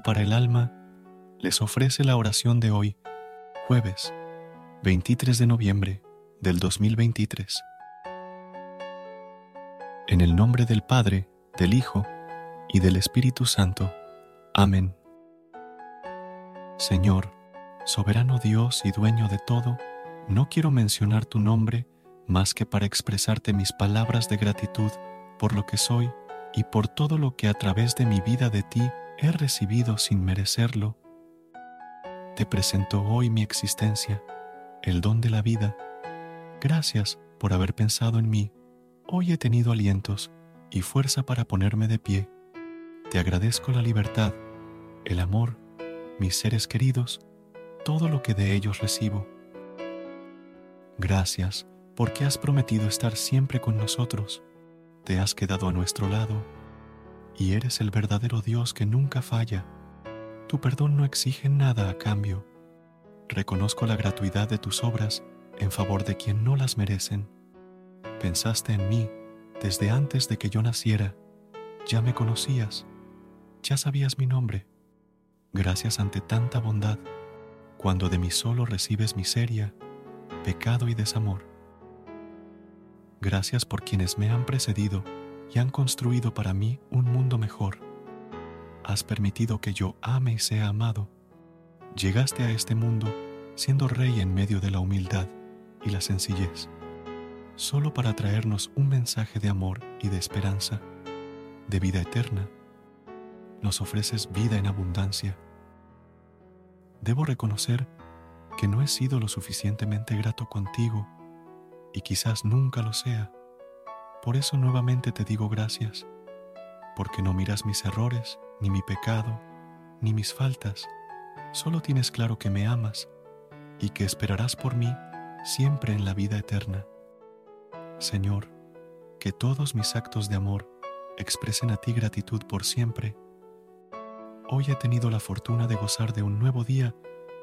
Para el alma les ofrece la oración de hoy, jueves 23 de noviembre del 2023. En el nombre del Padre, del Hijo y del Espíritu Santo. Amén. Señor, soberano Dios y dueño de todo, no quiero mencionar tu nombre más que para expresarte mis palabras de gratitud por lo que soy y por todo lo que a través de mi vida de ti he recibido sin merecerlo. Te presento hoy mi existencia, el don de la vida. Gracias por haber pensado en mí. Hoy he tenido alientos y fuerza para ponerme de pie. Te agradezco la libertad, el amor, mis seres queridos, todo lo que de ellos recibo. Gracias porque has prometido estar siempre con nosotros. Te has quedado a nuestro lado y eres el verdadero Dios que nunca falla. Tu perdón no exige nada a cambio. Reconozco la gratuidad de tus obras en favor de quien no las merecen. Pensaste en mí desde antes de que yo naciera. Ya me conocías. Ya sabías mi nombre. Gracias ante tanta bondad, cuando de mí solo recibes miseria, pecado y desamor. Gracias por quienes me han precedido y han construido para mí un mundo mejor. Has permitido que yo ame y sea amado. Llegaste a este mundo siendo rey en medio de la humildad y la sencillez, solo para traernos un mensaje de amor y de esperanza, de vida eterna. Nos ofreces vida en abundancia. Debo reconocer que no he sido lo suficientemente grato contigo y quizás nunca lo sea. Por eso nuevamente te digo gracias, porque no miras mis errores, ni mi pecado, ni mis faltas. Solo tienes claro que me amas y que esperarás por mí siempre en la vida eterna. Señor, que todos mis actos de amor expresen a ti gratitud por siempre. Hoy he tenido la fortuna de gozar de un nuevo día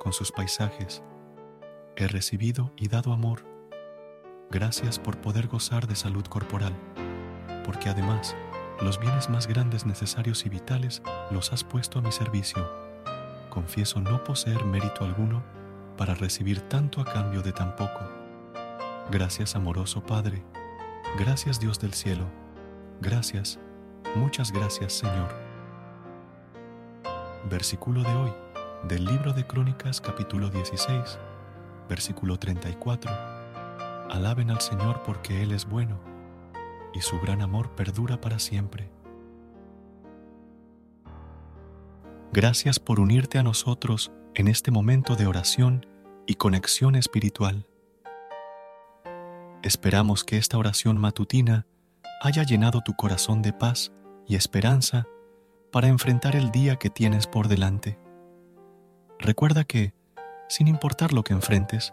con sus paisajes. He recibido y dado amor Gracias por poder gozar de salud corporal, porque además los bienes más grandes necesarios y vitales los has puesto a mi servicio. Confieso no poseer mérito alguno para recibir tanto a cambio de tan poco. Gracias amoroso Padre, gracias Dios del cielo, gracias, muchas gracias Señor. Versículo de hoy del libro de Crónicas capítulo 16, versículo 34 Alaben al Señor porque Él es bueno y su gran amor perdura para siempre. Gracias por unirte a nosotros en este momento de oración y conexión espiritual. Esperamos que esta oración matutina haya llenado tu corazón de paz y esperanza para enfrentar el día que tienes por delante. Recuerda que, sin importar lo que enfrentes,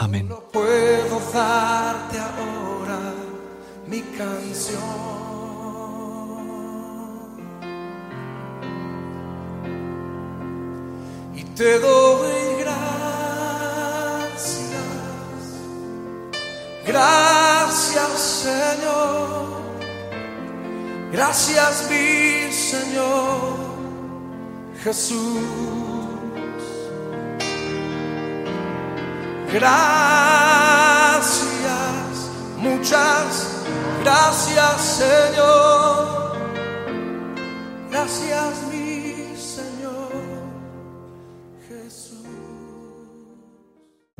Amén. puedo darte ahora mi canción. Y te doy gracias, gracias Señor, gracias mi Señor Jesús. Gracias, muchas gracias Señor. Gracias